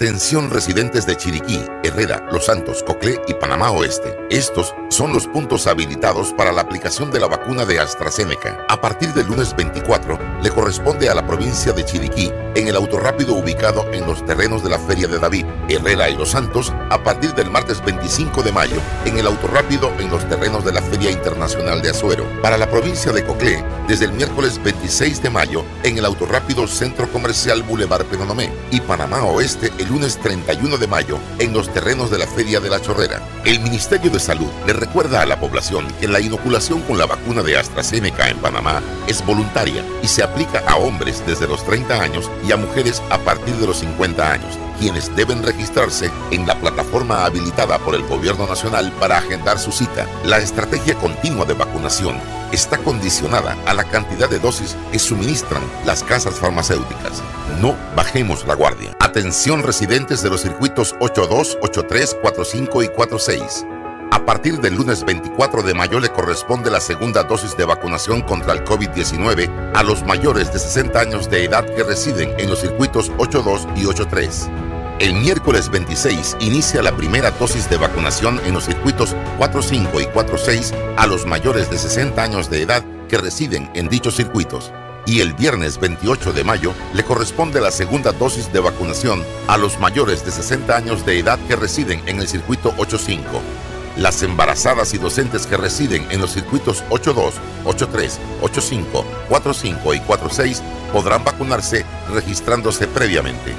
Atención residentes de Chiriquí, Herrera, Los Santos, Coclé y Panamá Oeste. Estos son los puntos habilitados para la aplicación de la vacuna de AstraZeneca. A partir del lunes 24, le corresponde a la provincia de Chiriquí en el autorrápido ubicado en los terrenos de la Feria de David, Herrera y Los Santos, a partir del martes 25 de mayo en el autorrápido en los terrenos de la Feria Internacional de Azuero. Para la provincia de Coclé, desde el miércoles 26 de mayo en el autorrápido Centro Comercial Boulevard Penonomé y Panamá Oeste lunes 31 de mayo en los terrenos de la Feria de la Chorrera. El Ministerio de Salud le recuerda a la población que la inoculación con la vacuna de AstraZeneca en Panamá es voluntaria y se aplica a hombres desde los 30 años y a mujeres a partir de los 50 años, quienes deben registrarse en la plataforma habilitada por el Gobierno Nacional para agendar su cita. La estrategia continua de vacunación está condicionada a la cantidad de dosis que suministran las casas farmacéuticas. No bajemos la guardia. Atención residentes de los circuitos 82, 83, 45 y 46. A partir del lunes 24 de mayo le corresponde la segunda dosis de vacunación contra el COVID-19 a los mayores de 60 años de edad que residen en los circuitos 82 y 83. El miércoles 26 inicia la primera dosis de vacunación en los circuitos 45 y 46 a los mayores de 60 años de edad que residen en dichos circuitos. Y el viernes 28 de mayo le corresponde la segunda dosis de vacunación a los mayores de 60 años de edad que residen en el circuito 85. Las embarazadas y docentes que residen en los circuitos 82, 83, 85, 45 y 46 podrán vacunarse registrándose previamente.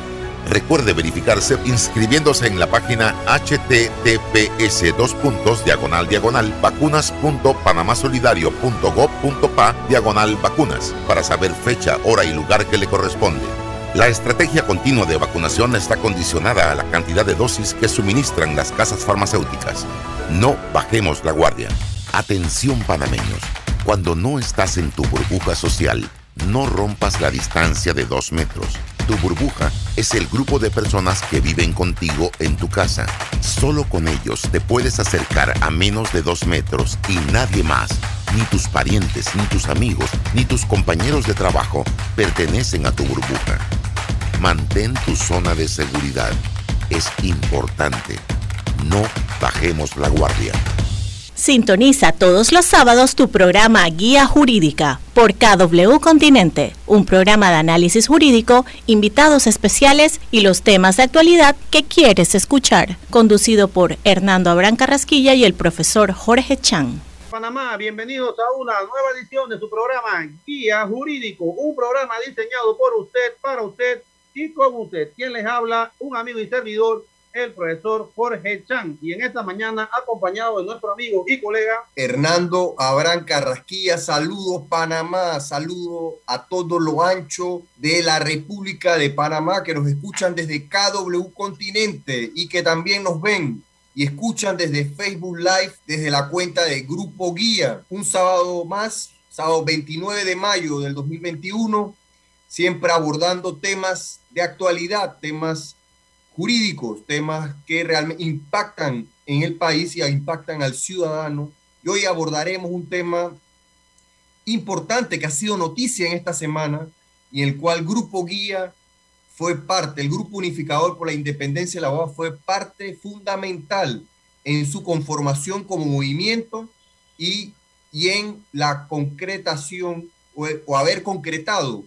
Recuerde verificarse inscribiéndose en la página https dos puntos diagonal diagonal vacunas.panamasolidario.gov.pa diagonal vacunas para saber fecha, hora y lugar que le corresponde. La estrategia continua de vacunación está condicionada a la cantidad de dosis que suministran las casas farmacéuticas. No bajemos la guardia. Atención panameños, cuando no estás en tu burbuja social, no rompas la distancia de dos metros. Tu burbuja es el grupo de personas que viven contigo en tu casa. Solo con ellos te puedes acercar a menos de dos metros y nadie más, ni tus parientes, ni tus amigos, ni tus compañeros de trabajo pertenecen a tu burbuja. Mantén tu zona de seguridad. Es importante. No bajemos la guardia. Sintoniza todos los sábados tu programa Guía Jurídica por KW Continente, un programa de análisis jurídico, invitados especiales y los temas de actualidad que quieres escuchar, conducido por Hernando Abrán Carrasquilla y el profesor Jorge Chan. Panamá, bienvenidos a una nueva edición de su programa Guía Jurídico, un programa diseñado por usted, para usted y con usted. Quien les habla, un amigo y servidor, el profesor Jorge Chan. Y en esta mañana, acompañado de nuestro amigo y colega Hernando Abrán Carrasquilla. Saludos, Panamá. Saludos a todo lo ancho de la República de Panamá que nos escuchan desde KW Continente y que también nos ven y escuchan desde Facebook Live, desde la cuenta de Grupo Guía. Un sábado más, sábado 29 de mayo del 2021, siempre abordando temas de actualidad, temas jurídicos, temas que realmente impactan en el país y impactan al ciudadano. Y hoy abordaremos un tema importante que ha sido noticia en esta semana y en el cual Grupo Guía fue parte, el Grupo Unificador por la Independencia de la UAS fue parte fundamental en su conformación como movimiento y, y en la concretación o haber concretado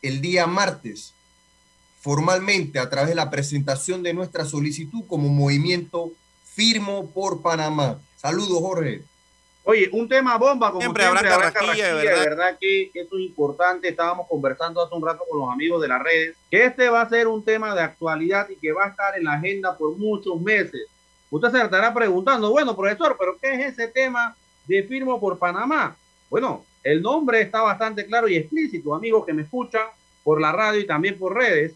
el día martes formalmente a través de la presentación de nuestra solicitud como movimiento Firmo por Panamá. Saludos, Jorge. Oye, un tema bomba, como Siempre siempre, habrá carrasquilla, carrasquilla, de de verdad. verdad que esto es importante, estábamos conversando hace un rato con los amigos de las redes, que este va a ser un tema de actualidad y que va a estar en la agenda por muchos meses. Usted se estará preguntando, bueno, profesor, pero ¿qué es ese tema de Firmo por Panamá? Bueno, el nombre está bastante claro y explícito, amigos que me escuchan por la radio y también por redes.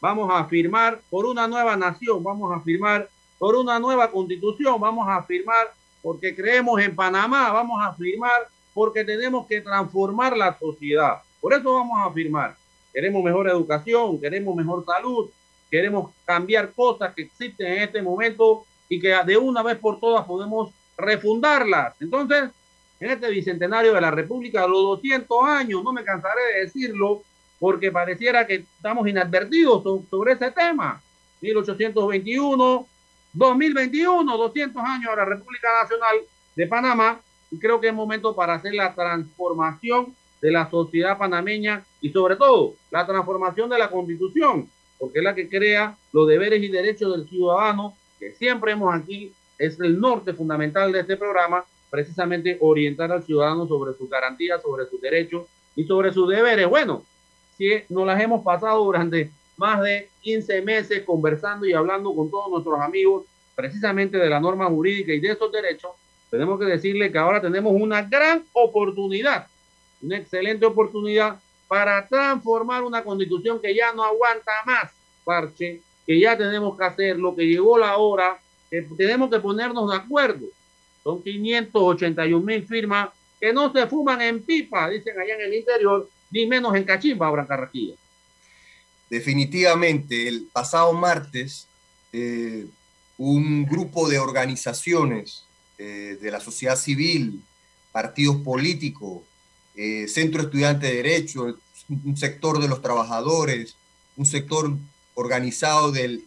Vamos a firmar por una nueva nación, vamos a firmar por una nueva constitución, vamos a firmar porque creemos en Panamá, vamos a firmar porque tenemos que transformar la sociedad. Por eso vamos a firmar. Queremos mejor educación, queremos mejor salud, queremos cambiar cosas que existen en este momento y que de una vez por todas podemos refundarlas. Entonces, en este bicentenario de la República, los 200 años, no me cansaré de decirlo, porque pareciera que estamos inadvertidos sobre ese tema. 1821, 2021, 200 años de la República Nacional de Panamá, y creo que es momento para hacer la transformación de la sociedad panameña y sobre todo la transformación de la constitución, porque es la que crea los deberes y derechos del ciudadano, que siempre hemos aquí, es el norte fundamental de este programa, precisamente orientar al ciudadano sobre sus garantías, sobre sus derechos y sobre sus deberes. Bueno, si nos las hemos pasado durante más de 15 meses conversando y hablando con todos nuestros amigos precisamente de la norma jurídica y de esos derechos, tenemos que decirle que ahora tenemos una gran oportunidad, una excelente oportunidad para transformar una constitución que ya no aguanta más, parche, que ya tenemos que hacer, lo que llegó la hora, que tenemos que ponernos de acuerdo. Son 581 mil firmas que no se fuman en pipa, dicen allá en el interior, ni menos en cachimba, Abraham Carraquilla. Definitivamente, el pasado martes, eh, un grupo de organizaciones eh, de la sociedad civil, partidos políticos, eh, Centro Estudiante de Derecho, un sector de los trabajadores, un sector organizado del,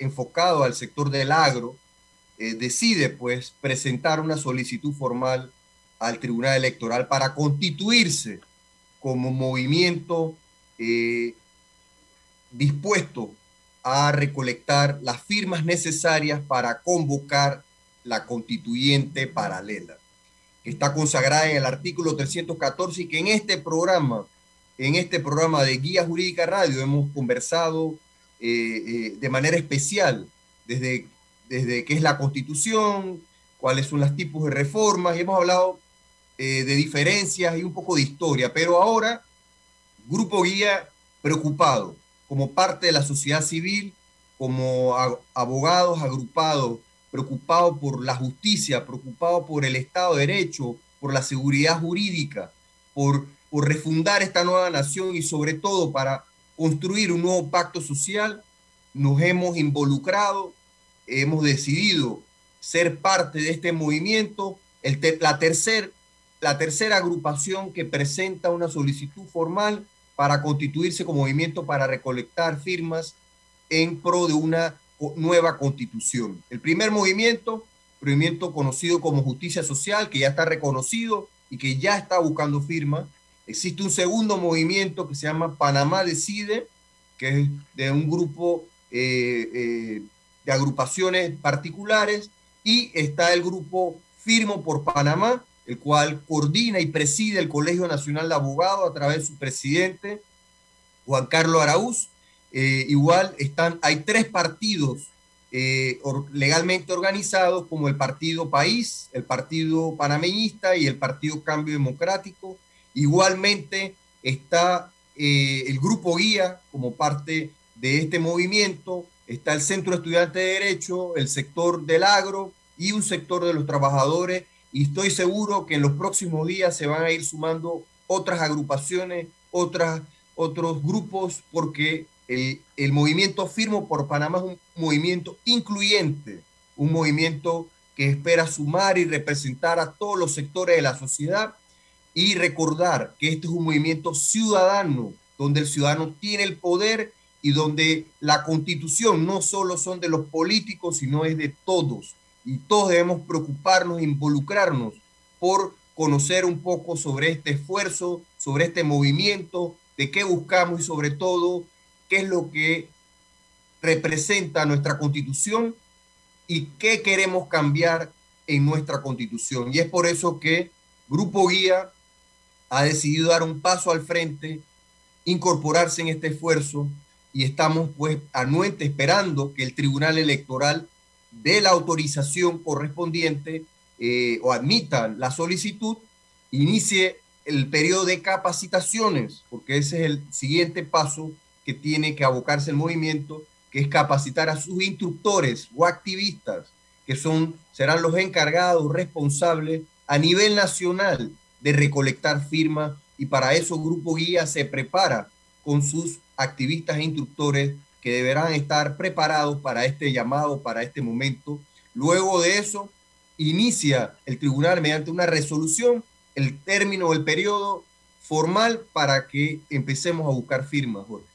enfocado al sector del agro, decide pues presentar una solicitud formal al Tribunal Electoral para constituirse como movimiento eh, dispuesto a recolectar las firmas necesarias para convocar la constituyente paralela, que está consagrada en el artículo 314 y que en este programa, en este programa de Guía Jurídica Radio hemos conversado eh, eh, de manera especial desde, desde qué es la constitución, cuáles son los tipos de reformas, y hemos hablado eh, de diferencias y un poco de historia, pero ahora, Grupo Guía preocupado, como parte de la sociedad civil, como abogados agrupados, preocupados por la justicia, preocupados por el Estado de Derecho, por la seguridad jurídica, por, por refundar esta nueva nación y sobre todo para construir un nuevo pacto social, nos hemos involucrado, hemos decidido ser parte de este movimiento. El la tercera la tercera agrupación que presenta una solicitud formal para constituirse como movimiento para recolectar firmas en pro de una nueva constitución. El primer movimiento, movimiento conocido como Justicia Social, que ya está reconocido y que ya está buscando firmas. Existe un segundo movimiento que se llama Panamá Decide, que es de un grupo eh, eh, de agrupaciones particulares, y está el grupo Firmo por Panamá, el cual coordina y preside el Colegio Nacional de Abogados a través de su presidente, Juan Carlos Araúz. Eh, igual están, hay tres partidos eh, legalmente organizados como el Partido País, el Partido Panameñista y el Partido Cambio Democrático. Igualmente está eh, el Grupo Guía como parte de este movimiento, está el Centro Estudiante de Derecho, el sector del agro y un sector de los trabajadores y estoy seguro que en los próximos días se van a ir sumando otras agrupaciones, otras, otros grupos, porque el, el movimiento Firmo por Panamá es un movimiento incluyente, un movimiento que espera sumar y representar a todos los sectores de la sociedad y recordar que este es un movimiento ciudadano, donde el ciudadano tiene el poder y donde la constitución no solo son de los políticos, sino es de todos y todos debemos preocuparnos, involucrarnos por conocer un poco sobre este esfuerzo, sobre este movimiento, de qué buscamos y sobre todo qué es lo que representa nuestra constitución y qué queremos cambiar en nuestra constitución. Y es por eso que Grupo Guía ha decidido dar un paso al frente, incorporarse en este esfuerzo y estamos pues anuente esperando que el Tribunal Electoral de la autorización correspondiente eh, o admitan la solicitud, inicie el periodo de capacitaciones, porque ese es el siguiente paso que tiene que abocarse el movimiento, que es capacitar a sus instructores o activistas, que son, serán los encargados, responsables a nivel nacional de recolectar firmas y para eso Grupo Guía se prepara con sus activistas e instructores que deberán estar preparados para este llamado, para este momento. Luego de eso, inicia el tribunal mediante una resolución el término, el periodo formal para que empecemos a buscar firmas, Jorge.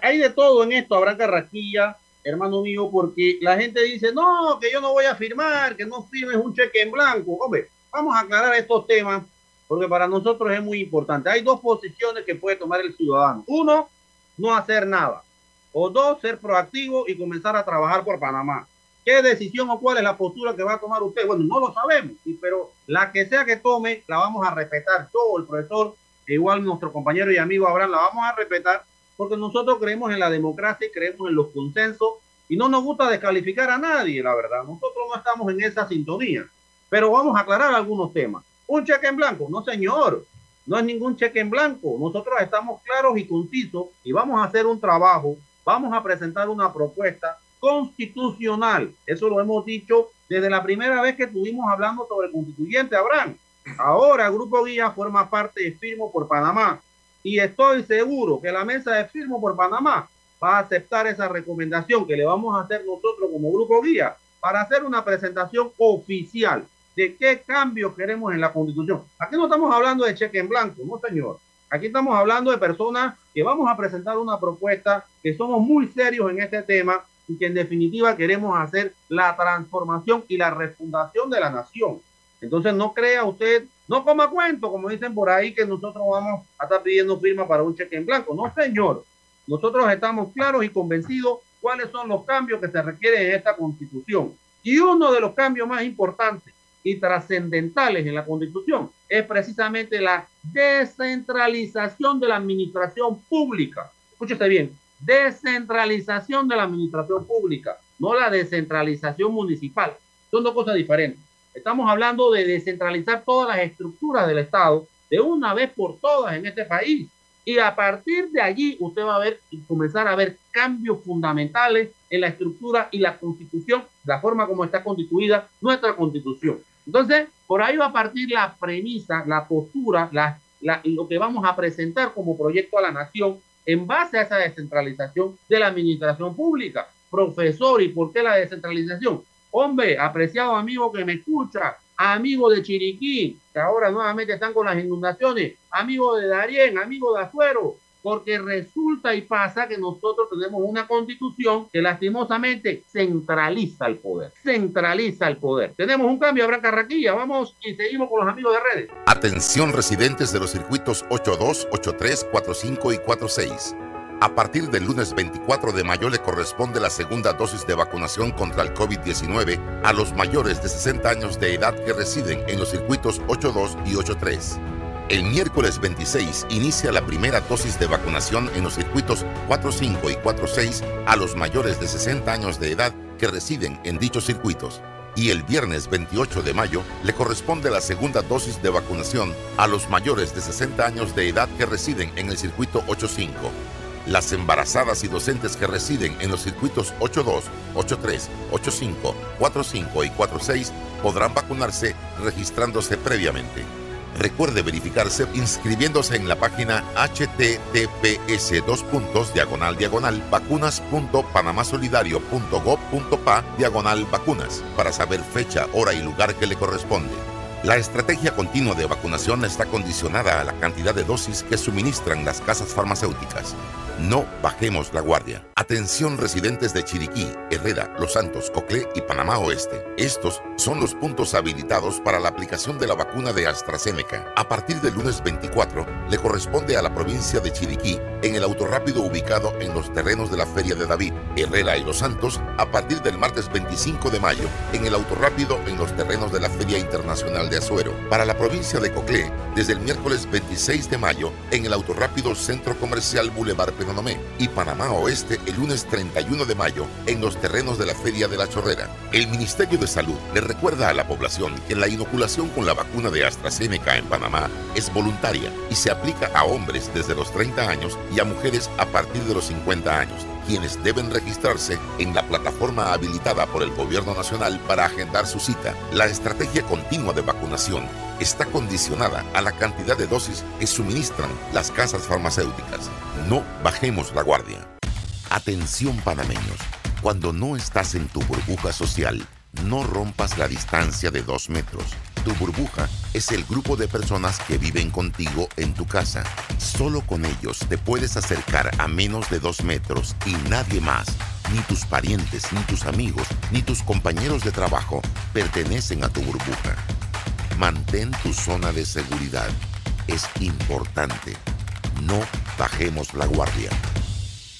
Hay de todo en esto, habrá carraquilla, hermano mío, porque la gente dice, no, que yo no voy a firmar, que no firmes un cheque en blanco. Hombre, vamos a aclarar estos temas, porque para nosotros es muy importante. Hay dos posiciones que puede tomar el ciudadano. Uno, no hacer nada. O dos, ser proactivo y comenzar a trabajar por Panamá. ¿Qué decisión o cuál es la postura que va a tomar usted? Bueno, no lo sabemos, pero la que sea que tome, la vamos a respetar. Todo el profesor, e igual nuestro compañero y amigo Abraham, la vamos a respetar porque nosotros creemos en la democracia y creemos en los consensos y no nos gusta descalificar a nadie, la verdad. Nosotros no estamos en esa sintonía, pero vamos a aclarar algunos temas. ¿Un cheque en blanco? No, señor. No es ningún cheque en blanco. Nosotros estamos claros y concisos y vamos a hacer un trabajo, vamos a presentar una propuesta constitucional. Eso lo hemos dicho desde la primera vez que estuvimos hablando sobre el constituyente, Abraham. Ahora Grupo Guía forma parte de Firmo por Panamá y estoy seguro que la mesa de Firmo por Panamá va a aceptar esa recomendación que le vamos a hacer nosotros como Grupo Guía para hacer una presentación oficial de qué cambios queremos en la constitución. Aquí no estamos hablando de cheque en blanco, no señor. Aquí estamos hablando de personas que vamos a presentar una propuesta, que somos muy serios en este tema y que en definitiva queremos hacer la transformación y la refundación de la nación. Entonces no crea usted, no coma cuento, como dicen por ahí, que nosotros vamos a estar pidiendo firma para un cheque en blanco. No, señor. Nosotros estamos claros y convencidos cuáles son los cambios que se requieren en esta constitución. Y uno de los cambios más importantes y trascendentales en la constitución es precisamente la descentralización de la administración pública. Escúchese bien, descentralización de la administración pública, no la descentralización municipal. Son dos cosas diferentes. Estamos hablando de descentralizar todas las estructuras del Estado de una vez por todas en este país. Y a partir de allí usted va a ver y comenzar a ver cambios fundamentales en la estructura y la constitución, la forma como está constituida nuestra constitución. Entonces, por ahí va a partir la premisa, la postura, la, lo que vamos a presentar como proyecto a la nación en base a esa descentralización de la administración pública. Profesor, ¿y por qué la descentralización? Hombre, apreciado amigo que me escucha, amigo de Chiriquí, que ahora nuevamente están con las inundaciones, amigo de Darién, amigo de Azuero, porque resulta y pasa que nosotros tenemos una constitución que lastimosamente centraliza el poder, centraliza el poder. Tenemos un cambio, habrá carraquilla, vamos y seguimos con los amigos de redes. Atención residentes de los circuitos 82, 83, 45 y 46. A partir del lunes 24 de mayo le corresponde la segunda dosis de vacunación contra el COVID-19 a los mayores de 60 años de edad que residen en los circuitos 82 y 83. El miércoles 26 inicia la primera dosis de vacunación en los circuitos 45 y 46 a los mayores de 60 años de edad que residen en dichos circuitos. Y el viernes 28 de mayo le corresponde la segunda dosis de vacunación a los mayores de 60 años de edad que residen en el circuito 85. Las embarazadas y docentes que residen en los circuitos 82, 83, 85, 45 y 46 podrán vacunarse registrándose previamente. Recuerde verificarse inscribiéndose en la página https dos puntos diagonal diagonal vacunas.panamasolidario.gov.pa diagonal vacunas para saber fecha, hora y lugar que le corresponde. La estrategia continua de vacunación está condicionada a la cantidad de dosis que suministran las casas farmacéuticas. No bajemos la guardia. Atención residentes de Chiriquí, Herrera, Los Santos, Coclé y Panamá Oeste. Estos son los puntos habilitados para la aplicación de la vacuna de AstraZeneca. A partir del lunes 24, le corresponde a la provincia de Chiriquí en el autorrápido ubicado en los terrenos de la Feria de David, Herrera y Los Santos, a partir del martes 25 de mayo en el autorrápido en los terrenos de la Feria Internacional de Azuero. Para la provincia de Coclé, desde el miércoles 26 de mayo en el autorrápido Centro Comercial Boulevard Y Panamá Oeste el lunes 31 de mayo en los terrenos de la Feria de la Chorrera. El Ministerio de Salud le recuerda a la población que la inoculación con la vacuna de AstraZeneca en Panamá es voluntaria y se aplica a hombres desde los 30 años y a mujeres a partir de los 50 años quienes deben registrarse en la plataforma habilitada por el Gobierno Nacional para agendar su cita. La estrategia continua de vacunación está condicionada a la cantidad de dosis que suministran las casas farmacéuticas. No bajemos la guardia. Atención panameños, cuando no estás en tu burbuja social, no rompas la distancia de dos metros. Tu burbuja es el grupo de personas que viven contigo en tu casa. Solo con ellos te puedes acercar a menos de dos metros y nadie más, ni tus parientes, ni tus amigos, ni tus compañeros de trabajo pertenecen a tu burbuja. Mantén tu zona de seguridad. Es importante. No bajemos la guardia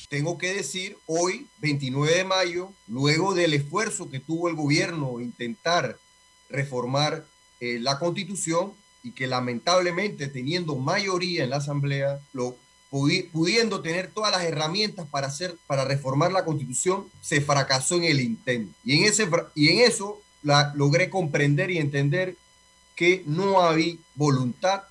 tengo que decir, hoy, 29 de mayo, luego del esfuerzo que tuvo el gobierno intentar reformar eh, la constitución y que lamentablemente teniendo mayoría en la asamblea, lo, pudiendo tener todas las herramientas para hacer para reformar la constitución se fracasó en el intento y en ese y en eso logré comprender y entender que no hay voluntad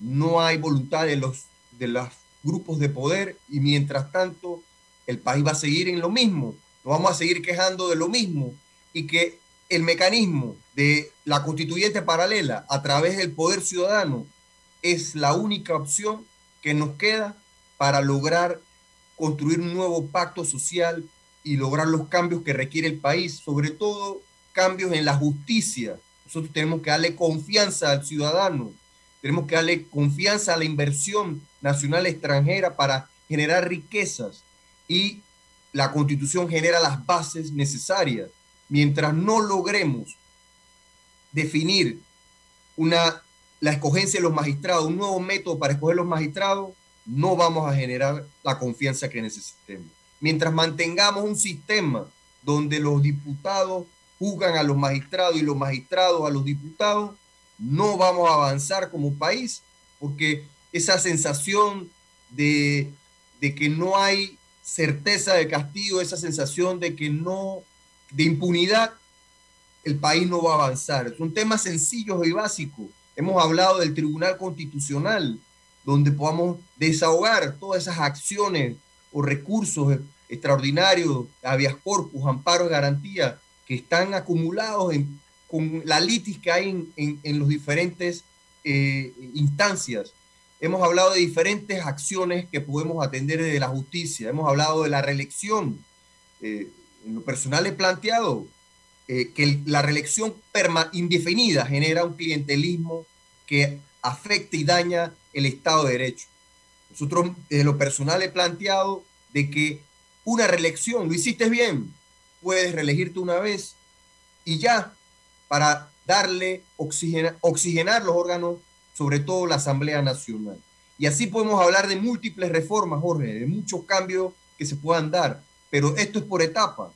no hay voluntad de los de las grupos de poder y mientras tanto el país va a seguir en lo mismo, nos vamos a seguir quejando de lo mismo y que el mecanismo de la constituyente paralela a través del poder ciudadano es la única opción que nos queda para lograr construir un nuevo pacto social y lograr los cambios que requiere el país, sobre todo cambios en la justicia. Nosotros tenemos que darle confianza al ciudadano, tenemos que darle confianza a la inversión nacional extranjera para generar riquezas y la constitución genera las bases necesarias. Mientras no logremos definir una, la escogencia de los magistrados, un nuevo método para escoger los magistrados, no vamos a generar la confianza que necesitemos. Mientras mantengamos un sistema donde los diputados juzgan a los magistrados y los magistrados a los diputados, no vamos a avanzar como país porque esa sensación de, que no hay certeza de castigo, esa sensación de que no, de impunidad, el país no va a avanzar. Son temas sencillos y básicos. Hemos hablado del Tribunal Constitucional, donde podamos desahogar todas esas acciones o recursos extraordinarios, habeas corpus, amparos, garantía, que están acumulados con la litis que hay en, en, los diferentes eh, instancias hemos hablado de diferentes acciones que podemos atender desde la justicia, hemos hablado de la reelección. Eh, en lo personal he planteado eh, que la reelección indefinida genera un clientelismo que afecta y daña el Estado de Derecho. Nosotros, en lo personal, he planteado de que una reelección, lo hiciste bien, puedes reelegirte una vez y ya, para darle, oxigenar los órganos sobre todo la Asamblea Nacional. Y así podemos hablar de múltiples reformas, Jorge, de muchos cambios que se puedan dar, pero esto es por etapa.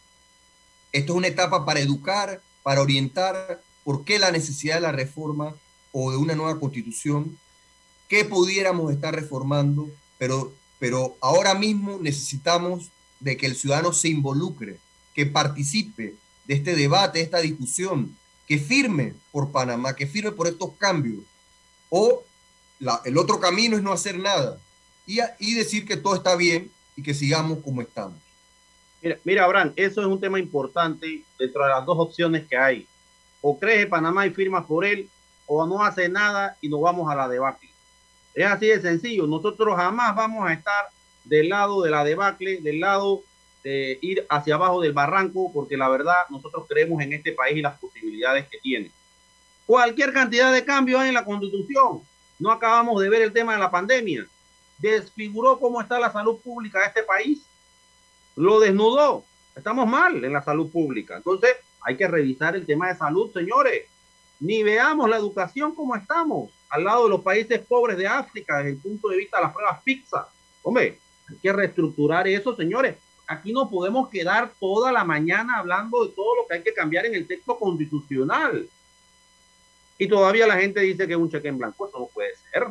Esto es una etapa para educar, para orientar por qué la necesidad de la reforma o de una nueva constitución, qué pudiéramos estar reformando, pero, pero ahora mismo necesitamos de que el ciudadano se involucre, que participe de este debate, de esta discusión, que firme por Panamá, que firme por estos cambios, o el otro camino es no hacer nada y, decir que todo está bien y que sigamos como estamos. Mira, mira, Abraham, eso es un tema importante dentro de las dos opciones que hay. O crees Panamá y firmas por él, o no hace nada y nos vamos a la debacle. Es así de sencillo. Nosotros jamás vamos a estar del lado de la debacle, del lado de ir hacia abajo del barranco, porque la verdad nosotros creemos en este país y las posibilidades que tiene. Cualquier cantidad de cambios hay en la constitución. No acabamos de ver el tema de la pandemia. Desfiguró cómo está la salud pública de este país. Lo desnudó. Estamos mal en la salud pública. Entonces, hay que revisar el tema de salud, señores. Ni veamos la educación como estamos, al lado de los países pobres de África, desde el punto de vista de las pruebas PIXA. Hombre, hay que reestructurar eso, señores. Aquí no podemos quedar toda la mañana hablando de todo lo que hay que cambiar en el texto constitucional. Y todavía la gente dice que es un cheque en blanco. Eso no puede ser.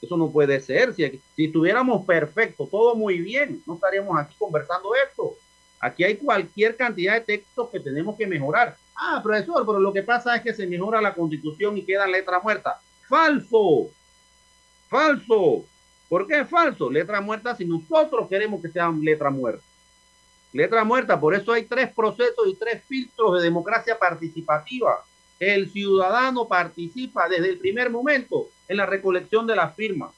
Eso no puede ser. Si, estuviéramos perfectos, todo muy bien, no estaríamos aquí conversando esto. Aquí hay cualquier cantidad de textos que tenemos que mejorar. Ah, profesor, pero lo que pasa es que se mejora la constitución y queda letra muerta. Falso. Falso. ¿Por qué es falso? Letra muerta si nosotros queremos que sea letra muerta. Letra muerta, por eso hay tres procesos y tres filtros de democracia participativa. El ciudadano participa desde el primer momento en la recolección de las firmas,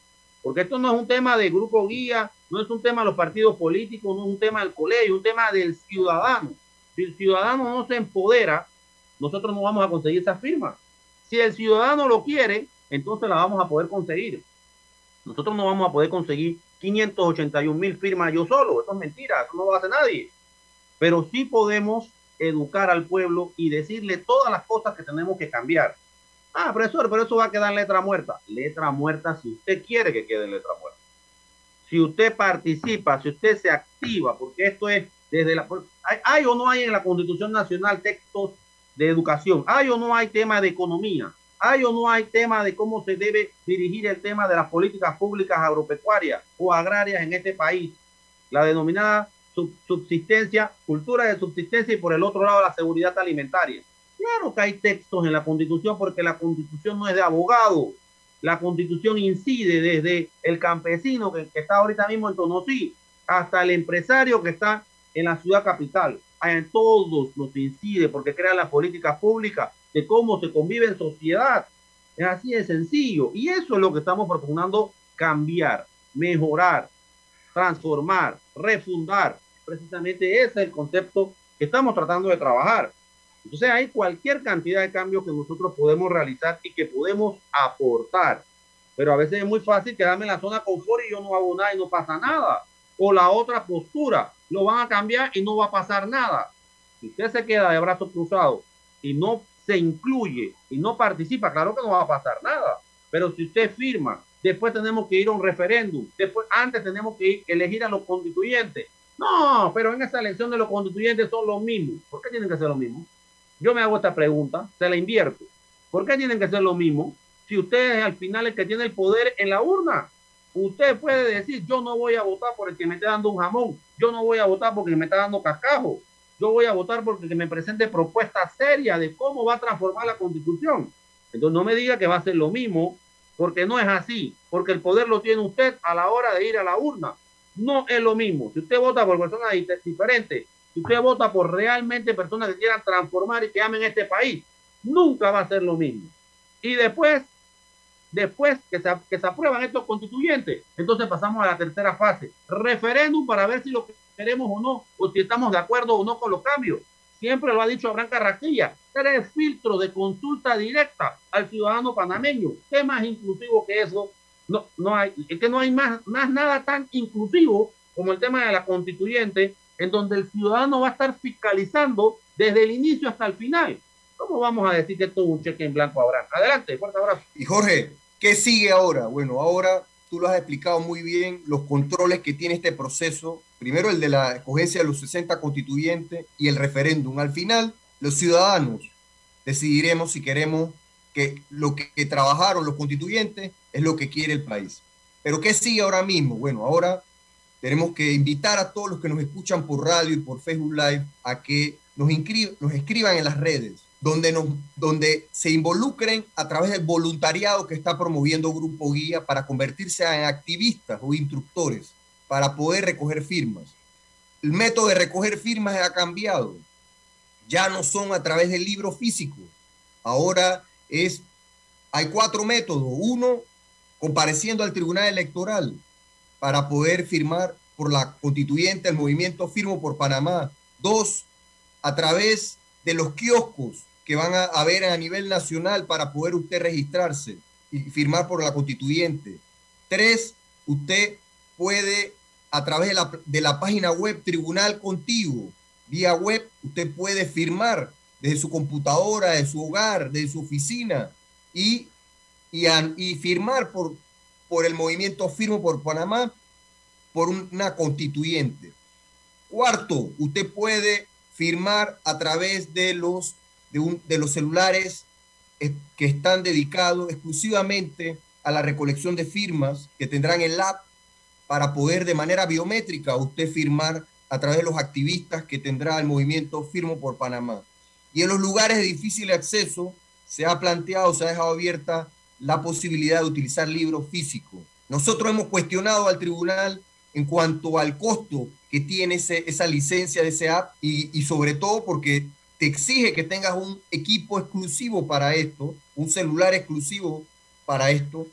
porque esto no es un tema de grupo guía, no es un tema de los partidos políticos, no es un tema del colegio, es un tema del ciudadano. Si el ciudadano no se empodera, nosotros no vamos a conseguir esa firma. Si el ciudadano lo quiere, entonces la vamos a poder conseguir. Nosotros no vamos a poder conseguir 581 mil firmas yo solo. Eso es mentira, eso no lo hace nadie. Pero sí podemos educar al pueblo y decirle todas las cosas que tenemos que cambiar. Ah, profesor, pero eso va a quedar letra muerta. Letra muerta si usted quiere que quede letra muerta. Si usted participa, si usted se activa, porque esto es desde la... ¿Hay, hay o no hay en la Constitución Nacional textos de educación? ¿Hay o no hay tema de economía? ¿Hay o no hay tema de cómo se debe dirigir el tema de las políticas públicas agropecuarias o agrarias en este país? La denominada subsistencia, cultura de subsistencia y por el otro lado la seguridad alimentaria. Claro que hay textos en la constitución porque la constitución no es de abogado. La constitución incide desde el campesino que, está ahorita mismo en Tonosí hasta el empresario que está en la ciudad capital. En todos los incide porque crea las políticas públicas de cómo se convive en sociedad. Es así de sencillo. Y eso es lo que estamos proponiendo cambiar, mejorar, transformar, refundar. Precisamente ese es el concepto que estamos tratando de trabajar. Entonces hay cualquier cantidad de cambios que nosotros podemos realizar y que podemos aportar. Pero a veces es muy fácil quedarme en la zona confort y yo no hago nada y no pasa nada. O la otra postura, lo van a cambiar y no va a pasar nada. Si usted se queda de brazos cruzados y no se incluye y no participa, claro que no va a pasar nada. Pero si usted firma, después tenemos que ir a un referéndum, después antes tenemos que ir, elegir a los constituyentes. No, pero en esa elección de los constituyentes son los mismos. ¿Por qué tienen que ser los mismos? Yo me hago esta pregunta, se la invierto. ¿Por qué tienen que ser los mismos? Si usted es al final el que tiene el poder en la urna, usted puede decir, yo no voy a votar por el que me esté dando un jamón, yo no voy a votar porque me está dando cascajo, yo voy a votar porque me presente propuestas serias de cómo va a transformar la constitución. Entonces no me diga que va a ser lo mismo, porque no es así, porque el poder lo tiene usted a la hora de ir a la urna. No es lo mismo. Si usted vota por personas diferentes, si usted vota por realmente personas que quieran transformar y que amen este país, nunca va a ser lo mismo. Y después, después que se, que se aprueban estos constituyentes, entonces pasamos a la tercera fase, referéndum para ver si lo que queremos o no, o si estamos de acuerdo o no con los cambios. Siempre lo ha dicho Abraham Carrasquilla, tres filtros de consulta directa al ciudadano panameño. ¿Qué más inclusivo que eso? No, no hay, es que no hay más, nada tan inclusivo como el tema de la constituyente, en donde el ciudadano va a estar fiscalizando desde el inicio hasta el final. ¿Cómo vamos a decir que esto es un cheque en blanco, Abraham? Adelante, fuerte abrazo. Y Jorge, ¿qué sigue ahora? Bueno, ahora tú lo has explicado muy bien, los controles que tiene este proceso. Primero el de la escogencia de los 60 constituyentes y el referéndum. Al final, los ciudadanos decidiremos si queremos que lo que, trabajaron los constituyentes es lo que quiere el país. Pero ¿qué sigue ahora mismo? Bueno, ahora tenemos que invitar a todos los que nos escuchan por radio y por Facebook Live a que nos, nos escriban en las redes donde, nos, donde se involucren a través del voluntariado que está promoviendo Grupo Guía para convertirse en activistas o instructores para poder recoger firmas. El método de recoger firmas ha cambiado. Ya no son a través del libro físico. Ahora es, hay cuatro métodos. Uno, compareciendo al Tribunal Electoral para poder firmar por la constituyente, el movimiento Firmo por Panamá. Dos, a través de los kioscos que van a haber a nivel nacional para poder usted registrarse y firmar por la constituyente. Tres, usted puede a través de la, de la página web Tribunal Contigo, vía web, usted puede firmar desde su computadora, de su hogar, de su oficina y, y, y firmar por, por el movimiento Firmo por Panamá por una constituyente. Cuarto, usted puede firmar a través de los de, los celulares que están dedicados exclusivamente a la recolección de firmas que tendrán el app para poder de manera biométrica usted firmar a través de los activistas que tendrá el movimiento Firmo por Panamá. Y en los lugares de difícil acceso se ha planteado, se ha dejado abierta la posibilidad de utilizar libros físicos. Nosotros hemos cuestionado al tribunal en cuanto al costo que tiene esa licencia de ese app y, y sobre todo porque te exige que tengas un equipo exclusivo para esto, un celular exclusivo para esto.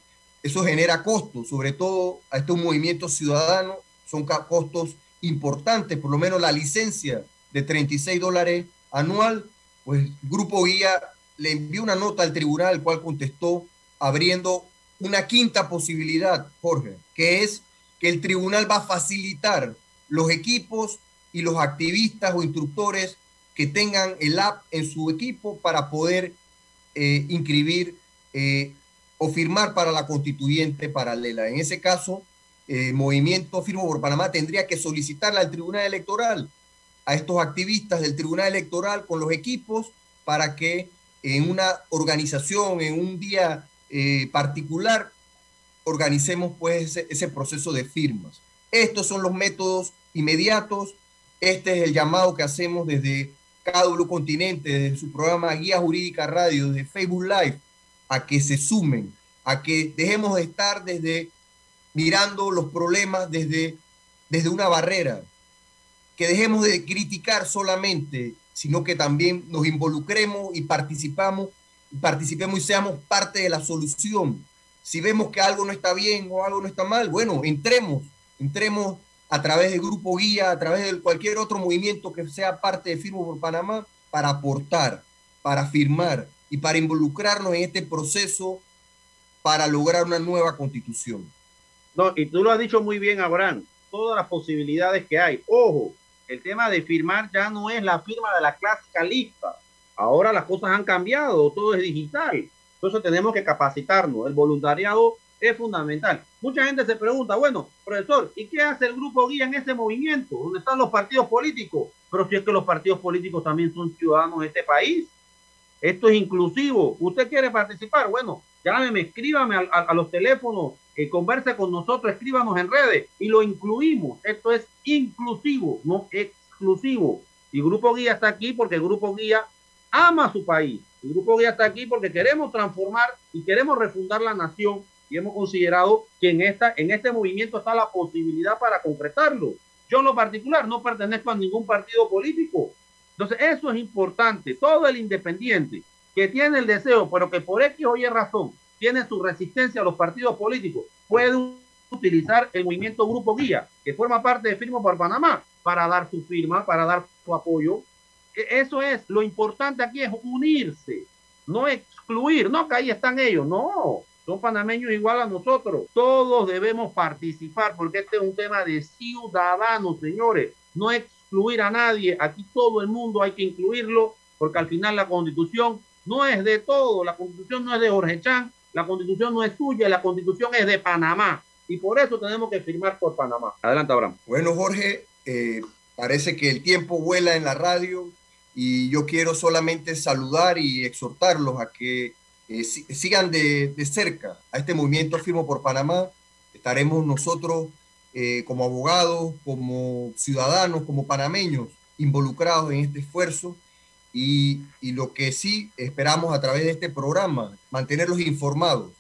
Eso genera costos, sobre todo a estos movimientos ciudadanos, son costos importantes, por lo menos la licencia de 36 dólares anual, pues Grupo Guía le envió una nota al tribunal, el cual contestó abriendo una quinta posibilidad, Jorge, que es que el tribunal va a facilitar los equipos y los activistas o instructores que tengan el app en su equipo para poder eh, inscribir eh, o firmar para la constituyente paralela. En ese caso, el Movimiento Firmo por Panamá tendría que solicitarle al Tribunal Electoral, a estos activistas del Tribunal Electoral con los equipos para que en una organización, en un día eh, particular, organicemos pues ese, proceso de firmas. Estos son los métodos inmediatos. Este es el llamado que hacemos desde KW Continente, desde su programa Guía Jurídica Radio, desde Facebook Live, a que se sumen, a que dejemos de estar desde mirando los problemas desde, desde una barrera, que dejemos de criticar solamente, sino que también nos involucremos y participamos, participemos y seamos parte de la solución. Si vemos que algo no está bien o algo no está mal, bueno, entremos, entremos a través del Grupo Guía, a través de cualquier otro movimiento que sea parte de Firmo por Panamá, para aportar, para firmar y para involucrarnos en este proceso para lograr una nueva constitución. No, y tú lo has dicho muy bien, Abraham, todas las posibilidades que hay. Ojo, el tema de firmar ya no es la firma de la clásica lista. Ahora las cosas han cambiado, todo es digital. Entonces tenemos que capacitarnos. El voluntariado es fundamental. Mucha gente se pregunta, bueno, profesor, ¿y qué hace el grupo guía en ese movimiento? ¿Dónde están los partidos políticos? Pero si es que los partidos políticos también son ciudadanos de este país. Esto es inclusivo. ¿Usted quiere participar? Bueno, llámeme, escríbame a los teléfonos que converse con nosotros, escríbanos en redes y lo incluimos. Esto es inclusivo, no exclusivo. Y Grupo Guía está aquí porque Grupo Guía ama a su país. El Grupo Guía está aquí porque queremos transformar y queremos refundar la nación y hemos considerado que en, esta, en este movimiento está la posibilidad para concretarlo. Yo en lo particular no pertenezco a ningún partido político. Entonces eso es importante. Todo el independiente que tiene el deseo, pero que por X o Y razón tiene su resistencia a los partidos políticos, puede utilizar el movimiento Grupo Guía, que forma parte de Firmo por Panamá, para dar su firma, para dar su apoyo. E, eso es, lo importante aquí es unirse, no excluir, no que ahí están ellos, no, son panameños igual a nosotros. Todos debemos participar porque este es un tema de ciudadanos, señores, no excluir a nadie, aquí todo el mundo hay que incluirlo porque al final la constitución no es de todo, la constitución no es de Jorge Chan, la constitución no es suya, la constitución es de Panamá. Y por eso tenemos que firmar por Panamá. Adelante, Abraham. Bueno, Jorge, eh, parece que el tiempo vuela en la radio y yo quiero solamente saludar y exhortarlos a que eh, sigan de, cerca a este movimiento Firmo por Panamá. Estaremos nosotros eh, como abogados, como ciudadanos, como panameños involucrados en este esfuerzo y, lo que sí esperamos a través de este programa, mantenerlos informados.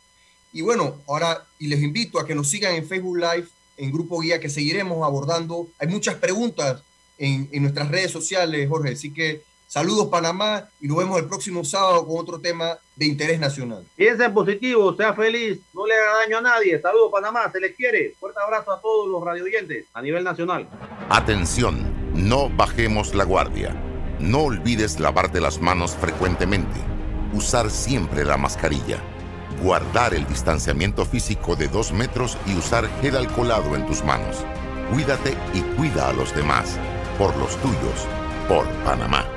Y bueno, ahora y les invito a que nos sigan en Facebook Live, en Grupo Guía, que seguiremos abordando. Hay muchas preguntas en, en nuestras redes sociales, Jorge. Así que saludos Panamá y nos vemos el próximo sábado con otro tema de interés nacional. Piensa positivo, sea feliz, no le haga daño a nadie. Saludos Panamá, se les quiere. Fuerte abrazo a todos los radioyentes a nivel nacional. Atención, no bajemos la guardia. No olvides lavarte las manos frecuentemente, usar siempre la mascarilla, guardar el distanciamiento físico de dos metros y usar gel alcoholado en tus manos. Cuídate y cuida a los demás, por los tuyos, por Panamá.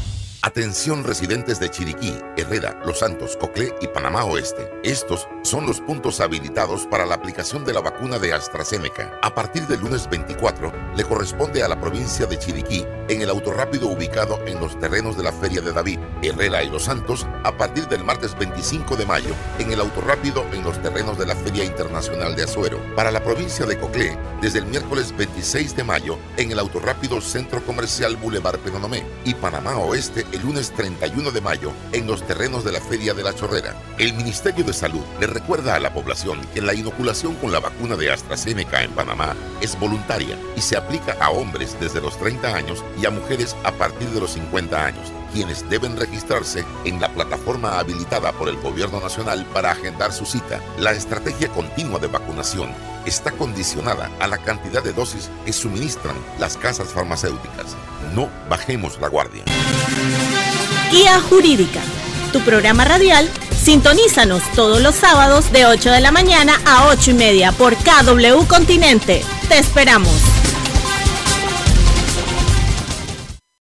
Atención residentes de Chiriquí, Herrera, Los Santos, Coclé y Panamá Oeste. Estos son los puntos habilitados para la aplicación de la vacuna de AstraZeneca. A partir del lunes 24, le corresponde a la provincia de Chiriquí en el autorrápido ubicado en los terrenos de la Feria de David, Herrera y Los Santos, a partir del martes 25 de mayo en el autorrápido en los terrenos de la Feria Internacional de Azuero. Para la provincia de Coclé, desde el miércoles 26 de mayo en el autorrápido Centro Comercial Boulevard Penonomé y Panamá Oeste el lunes 31 de mayo en los terrenos de la Feria de la Chorrera. El Ministerio de Salud le recuerda a la población que la inoculación con la vacuna de AstraZeneca en Panamá es voluntaria y se aplica a hombres desde los 30 años y a mujeres a partir de los 50 años, quienes deben registrarse en la plataforma habilitada por el Gobierno Nacional para agendar su cita. La estrategia continua de vacunación está condicionada a la cantidad de dosis que suministran las casas farmacéuticas. No bajemos la guardia. Guía Jurídica, tu programa radial. Sintonízanos todos los sábados de 8 de la mañana a 8 y media por KW Continente. Te esperamos.